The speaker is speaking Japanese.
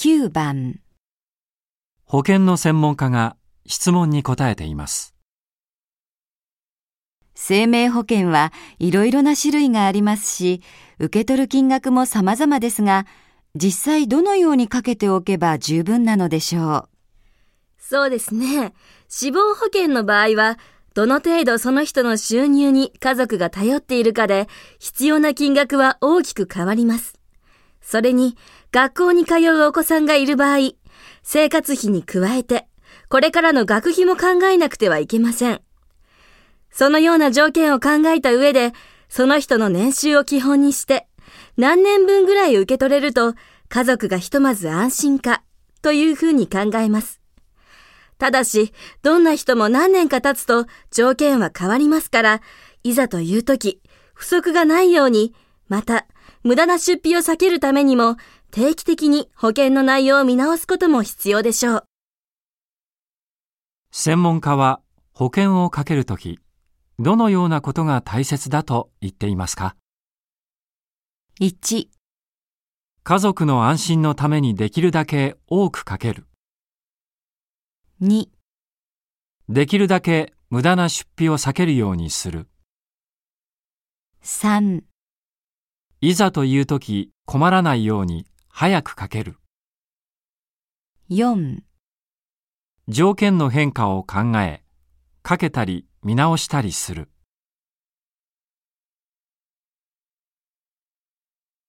9番保険の専門家が質問に答えています。生命保険はいろいろな種類がありますし、受け取る金額も様々ですが、実際どのようにかけておけば十分なのでしょう。そうですね。死亡保険の場合は、どの程度その人の収入に家族が頼っているかで、必要な金額は大きく変わります。それに、学校に通うお子さんがいる場合、生活費に加えて、これからの学費も考えなくてはいけません。そのような条件を考えた上で、その人の年収を基本にして、何年分ぐらい受け取れると、家族がひとまず安心か、というふうに考えます。ただし、どんな人も何年か経つと条件は変わりますから、いざという時、不足がないように、また、無駄な出費を避けるためにも、定期的に保険の内容を見直すことも必要でしょう。専門家は保険をかけるとき、どのようなことが大切だと言っていますか？1、家族の安心のためにできるだけ多くかける。2、できるだけ無駄な出費を避けるようにする。3、いざというとき困らないように早くかける。4条件の変化を考え、かけたり見直したりする。